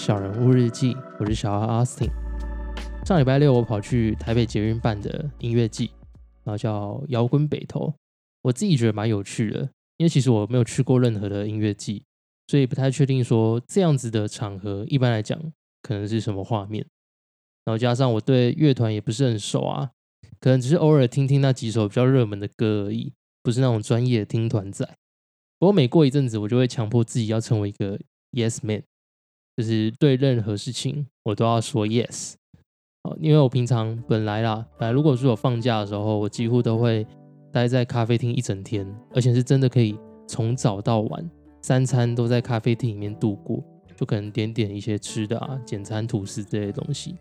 《小人物日记》，我是小阿 Austin。上礼拜六我跑去台北捷运办的音乐季，然后叫摇滚北投，我自己觉得蛮有趣的，因为其实我没有去过任何的音乐季，所以不太确定说这样子的场合一般来讲可能是什么画面。然后加上我对乐团也不是很熟啊，可能只是偶尔听听那几首比较热门的歌而已，不是那种专业听团仔。不过每过一阵子，我就会强迫自己要成为一个 Yes Man，就是对任何事情我都要说 Yes。好，因为我平常本来啦，本来如果是我放假的时候，我几乎都会待在咖啡厅一整天，而且是真的可以从早到晚三餐都在咖啡厅里面度过，就可能点点一些吃的啊，简餐吐司这些东西。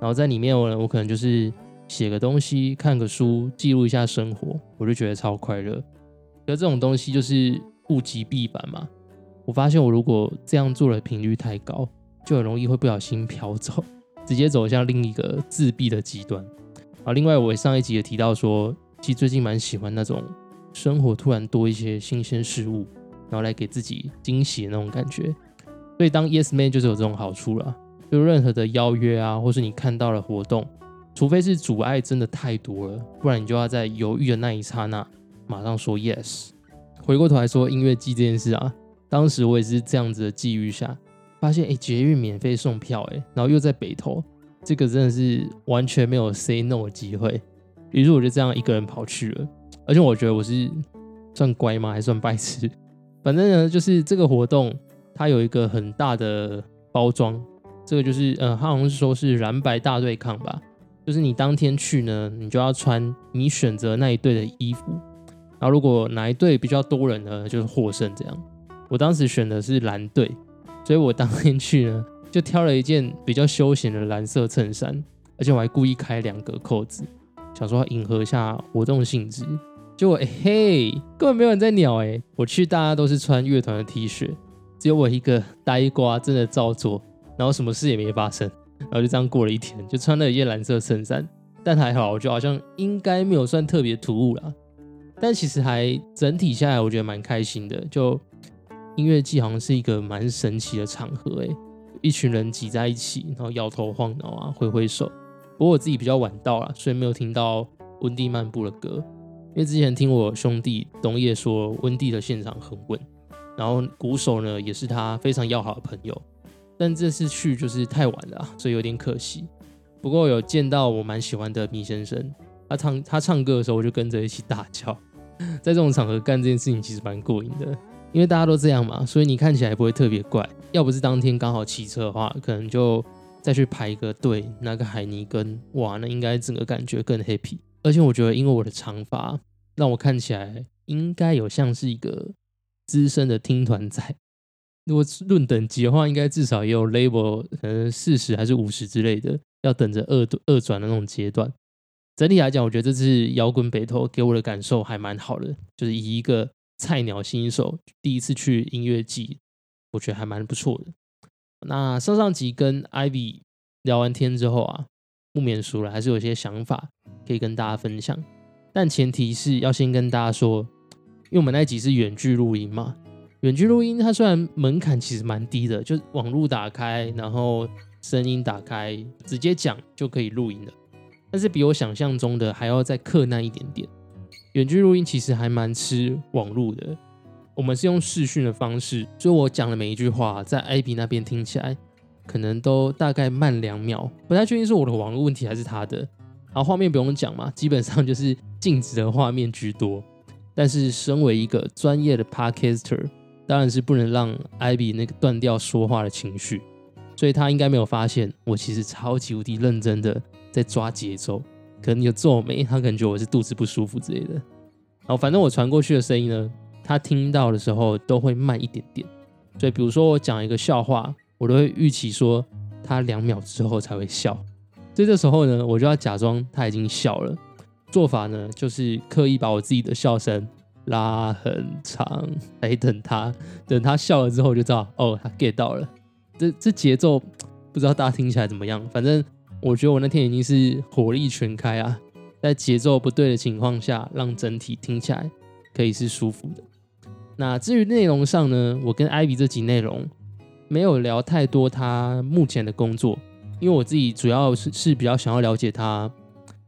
然后在里面，我我可能就是写个东西，看个书，记录一下生活，我就觉得超快乐。可这种东西就是物极必反嘛。我发现我如果这样做的频率太高，就很容易会不小心飘走，直接走向另一个自闭的极端。啊，另外我上一集也提到说，其实最近蛮喜欢那种生活突然多一些新鲜事物，然后来给自己惊喜的那种感觉。所以当 Yes Man 就是有这种好处了。就任何的邀约啊，或是你看到了活动，除非是阻碍真的太多了，不然你就要在犹豫的那一刹那马上说 yes。回过头来说音乐季这件事啊，当时我也是这样子的际遇下，发现哎捷运免费送票哎，然后又在北投，这个真的是完全没有 say no 的机会。于是我就这样一个人跑去了，而且我觉得我是算乖吗，还算白痴？反正呢，就是这个活动它有一个很大的包装。这个就是，呃，他好像是说是蓝白大对抗吧，就是你当天去呢，你就要穿你选择那一队的衣服，然后如果哪一队比较多人呢，就是获胜这样。我当时选的是蓝队，所以我当天去呢，就挑了一件比较休闲的蓝色衬衫，而且我还故意开两个扣子，想说迎合一下活动性质。结果，嘿，根本没有人在鸟哎！我去，大家都是穿乐团的 T 恤，只有我一个呆瓜，真的照做。然后什么事也没发生，然后就这样过了一天，就穿了一件蓝色衬衫，但还好，我觉得好像应该没有算特别突兀啦。但其实还整体下来，我觉得蛮开心的。就音乐季好像是一个蛮神奇的场合，哎，一群人挤在一起，然后摇头晃脑啊，挥挥手。不过我自己比较晚到了，所以没有听到温蒂漫步的歌，因为之前听我兄弟东叶说，温蒂的现场很稳，然后鼓手呢也是他非常要好的朋友。但这次去就是太晚了，所以有点可惜。不过有见到我蛮喜欢的米先生，他唱他唱歌的时候，我就跟着一起大叫。在这种场合干这件事情其实蛮过瘾的，因为大家都这样嘛，所以你看起来不会特别怪。要不是当天刚好骑车的话，可能就再去排一个队拿个海泥根，哇，那应该整个感觉更 happy。而且我觉得，因为我的长发，让我看起来应该有像是一个资深的听团仔。如果论等级的话，应该至少也有 label，可能四十还是五十之类的，要等着二二转的那种阶段。整体来讲，我觉得这次摇滚北投给我的感受还蛮好的，就是以一个菜鸟新手第一次去音乐季，我觉得还蛮不错的。那上上集跟 Ivy 聊完天之后啊，不免熟了，还是有些想法可以跟大家分享，但前提是要先跟大家说，因为我们那集是远距录音嘛。远距录音，它虽然门槛其实蛮低的，就网络打开，然后声音打开，直接讲就可以录音的。但是比我想象中的还要再困难一点点。远距录音其实还蛮吃网络的。我们是用视讯的方式，所以我讲的每一句话，在 i b 那边听起来可能都大概慢两秒。不太确定是我的网络问题还是他的。然后画面不用讲嘛，基本上就是静止的画面居多。但是身为一个专业的 podcaster，当然是不能让艾比那个断掉说话的情绪，所以他应该没有发现我其实超级无敌认真的在抓节奏，可能有皱眉，他可能觉得我是肚子不舒服之类的。然后反正我传过去的声音呢，他听到的时候都会慢一点点。所以比如说我讲一个笑话，我都会预期说他两秒之后才会笑，所以这时候呢，我就要假装他已经笑了。做法呢，就是刻意把我自己的笑声。拉很长，来等他，等他笑了之后就知道，哦，他 get 到了。这这节奏不知道大家听起来怎么样？反正我觉得我那天已经是火力全开啊，在节奏不对的情况下，让整体听起来可以是舒服的。那至于内容上呢，我跟艾比这集内容没有聊太多他目前的工作，因为我自己主要是是比较想要了解他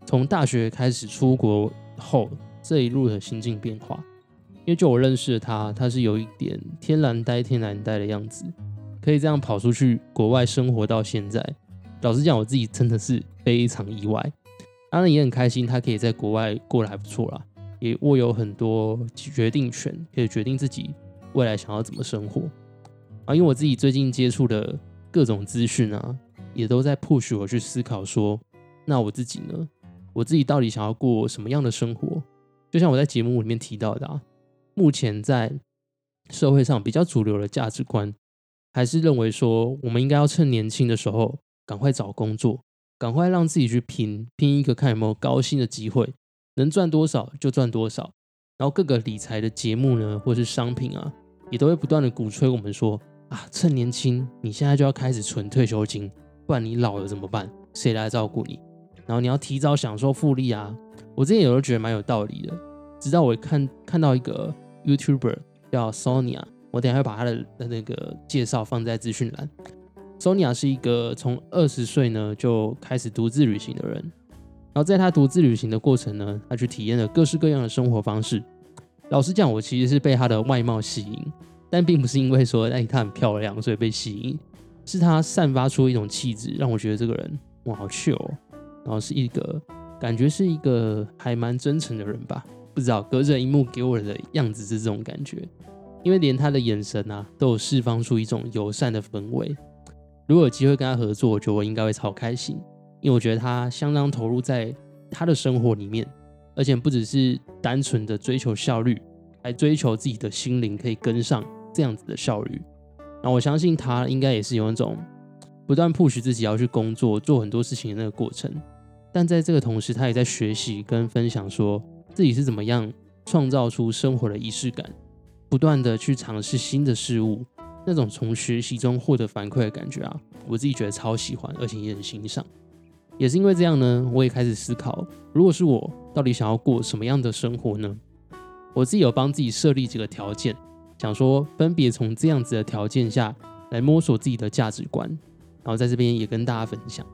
从大学开始出国后这一路的心境变化。因为就我认识的他，他是有一点天然呆、天然呆的样子，可以这样跑出去国外生活到现在。老实讲，我自己真的是非常意外，当然也很开心，他可以在国外过得还不错啦，也握有很多决定权，可以决定自己未来想要怎么生活。啊，因为我自己最近接触的各种资讯啊，也都在 push 我去思考说，那我自己呢？我自己到底想要过什么样的生活？就像我在节目里面提到的啊，目前在社会上比较主流的价值观，还是认为说，我们应该要趁年轻的时候赶快找工作，赶快让自己去拼拼一个看有没有高薪的机会，能赚多少就赚多少。然后各个理财的节目呢，或是商品啊，也都会不断的鼓吹我们说。啊，趁年轻，你现在就要开始存退休金，不然你老了怎么办？谁来照顾你？然后你要提早享受复利啊！我之前有时候觉得蛮有道理的，直到我看看到一个 YouTuber 叫 Sonia，我等下会把他的那个介绍放在资讯栏。Sonia 是一个从二十岁呢就开始独自旅行的人，然后在他独自旅行的过程呢，他去体验了各式各样的生活方式。老实讲，我其实是被他的外貌吸引。但并不是因为说哎她很漂亮所以被吸引，是她散发出一种气质，让我觉得这个人哇好秀，然后是一个感觉是一个还蛮真诚的人吧。不知道隔着荧幕给我的样子是这种感觉，因为连他的眼神啊都有释放出一种友善的氛围。如果有机会跟他合作，我觉得我应该会超开心，因为我觉得他相当投入在他的生活里面，而且不只是单纯的追求效率，还追求自己的心灵可以跟上。这样子的效率，那我相信他应该也是有一种不断 push 自己要去工作、做很多事情的那个过程。但在这个同时，他也在学习跟分享，说自己是怎么样创造出生活的仪式感，不断的去尝试新的事物，那种从学习中获得反馈的感觉啊，我自己觉得超喜欢，而且也很欣赏。也是因为这样呢，我也开始思考，如果是我，到底想要过什么样的生活呢？我自己有帮自己设立几个条件。想说，分别从这样子的条件下来摸索自己的价值观，然后在这边也跟大家分享。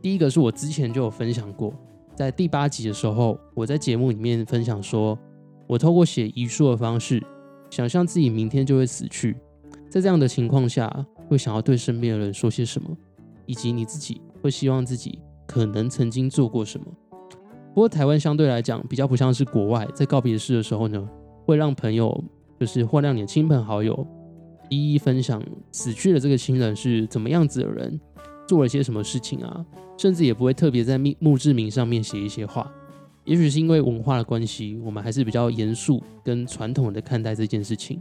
第一个是我之前就有分享过，在第八集的时候，我在节目里面分享说，我透过写遗书的方式，想象自己明天就会死去，在这样的情况下，会想要对身边的人说些什么，以及你自己会希望自己可能曾经做过什么。不过台湾相对来讲比较不像是国外，在告别式的时候呢，会让朋友。就是或让你的亲朋好友一一分享死去的这个亲人是怎么样子的人，做了些什么事情啊，甚至也不会特别在墓志铭上面写一些话。也许是因为文化的关系，我们还是比较严肃跟传统的看待这件事情，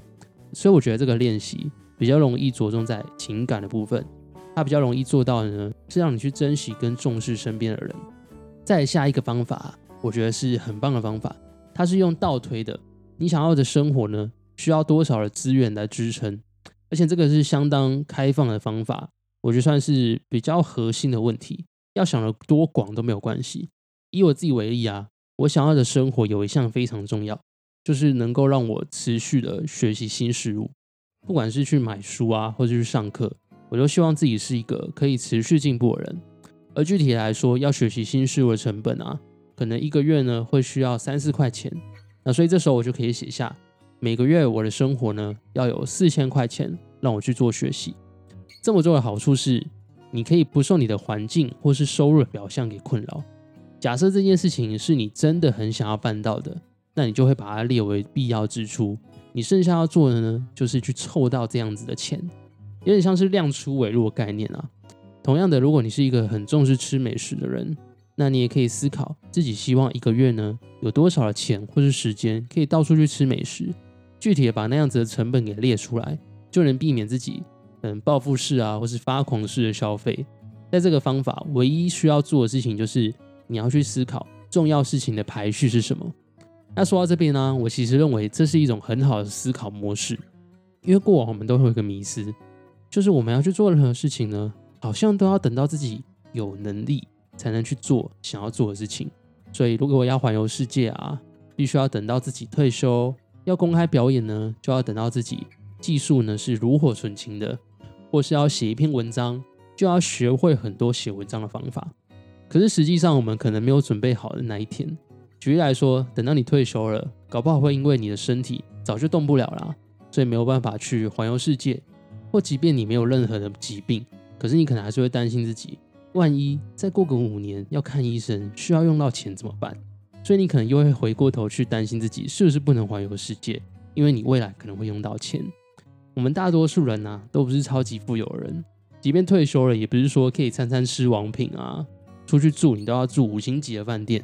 所以我觉得这个练习比较容易着重在情感的部分。它比较容易做到的呢，是让你去珍惜跟重视身边的人。再下一个方法，我觉得是很棒的方法，它是用倒推的，你想要的生活呢？需要多少的资源来支撑？而且这个是相当开放的方法，我觉得算是比较核心的问题。要想的多广都没有关系。以我自己为例啊，我想要的生活有一项非常重要，就是能够让我持续的学习新事物，不管是去买书啊，或者去上课，我都希望自己是一个可以持续进步的人。而具体来说，要学习新事物的成本啊，可能一个月呢会需要三四块钱。那所以这时候我就可以写下。每个月我的生活呢要有四千块钱让我去做学习，这么做的好处是，你可以不受你的环境或是收入表象给困扰。假设这件事情是你真的很想要办到的，那你就会把它列为必要支出。你剩下要做的呢，就是去凑到这样子的钱，有点像是量出为入的概念啊。同样的，如果你是一个很重视吃美食的人，那你也可以思考自己希望一个月呢有多少的钱或是时间可以到处去吃美食。具体的把那样子的成本给列出来，就能避免自己嗯报复式啊，或是发狂式的消费。在这个方法，唯一需要做的事情就是你要去思考重要事情的排序是什么。那说到这边呢，我其实认为这是一种很好的思考模式，因为过往我们都会有一个迷思，就是我们要去做任何事情呢，好像都要等到自己有能力才能去做想要做的事情。所以如果我要环游世界啊，必须要等到自己退休。要公开表演呢，就要等到自己技术呢是炉火纯青的，或是要写一篇文章，就要学会很多写文章的方法。可是实际上，我们可能没有准备好的那一天。举例来说，等到你退休了，搞不好会因为你的身体早就动不了了，所以没有办法去环游世界。或即便你没有任何的疾病，可是你可能还是会担心自己，万一再过个五年要看医生，需要用到钱怎么办？所以你可能又会回过头去担心自己是不是不能环游世界，因为你未来可能会用到钱。我们大多数人呢，都不是超级富有人，即便退休了，也不是说可以餐餐吃王品啊，出去住你都要住五星级的饭店。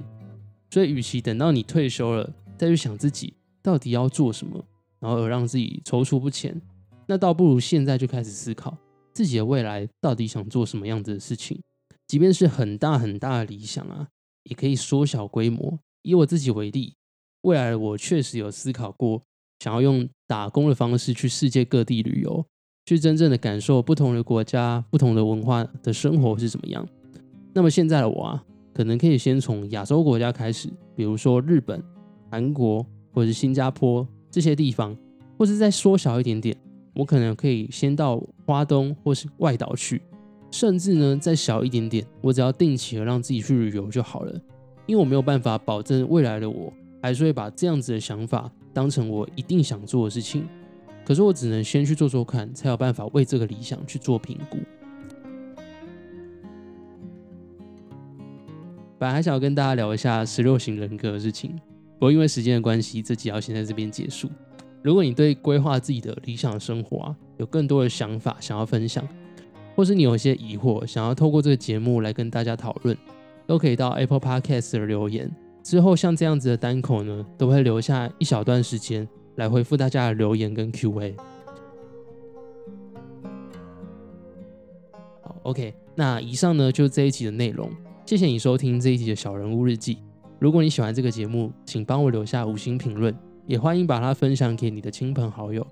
所以，与其等到你退休了再去想自己到底要做什么，然后而让自己踌躇不前，那倒不如现在就开始思考自己的未来到底想做什么样子的事情。即便是很大很大的理想啊，也可以缩小规模。以我自己为例，未来我确实有思考过。想要用打工的方式去世界各地旅游，去真正的感受不同的国家、不同的文化的生活是怎么样。那么现在的我啊，可能可以先从亚洲国家开始，比如说日本、韩国或者是新加坡这些地方，或是再缩小一点点，我可能可以先到花东或是外岛去，甚至呢再小一点点，我只要定期的让自己去旅游就好了。因为我没有办法保证未来的我还是会把这样子的想法。当成我一定想做的事情，可是我只能先去做做看，才有办法为这个理想去做评估。本来还想跟大家聊一下十六型人格的事情，不过因为时间的关系，这集要先在这边结束。如果你对规划自己的理想生活啊，有更多的想法想要分享，或是你有一些疑惑想要透过这个节目来跟大家讨论，都可以到 Apple Podcast 的留言。之后，像这样子的单口呢，都会留下一小段时间来回复大家的留言跟 Q&A。好，OK，那以上呢就是这一集的内容。谢谢你收听这一集的小人物日记。如果你喜欢这个节目，请帮我留下五星评论，也欢迎把它分享给你的亲朋好友，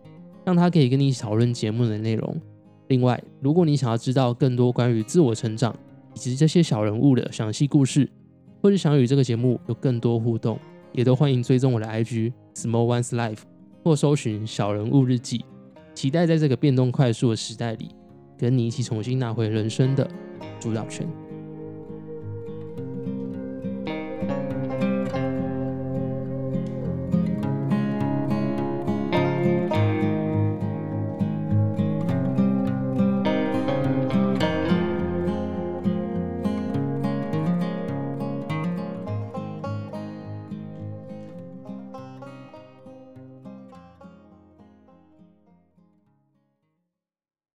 让他可以跟你讨论节目的内容。另外，如果你想要知道更多关于自我成长以及这些小人物的详细故事，或是想与这个节目有更多互动，也都欢迎追踪我的 IG Small One's Life，或搜寻小人物日记。期待在这个变动快速的时代里，跟你一起重新拿回人生的主导权。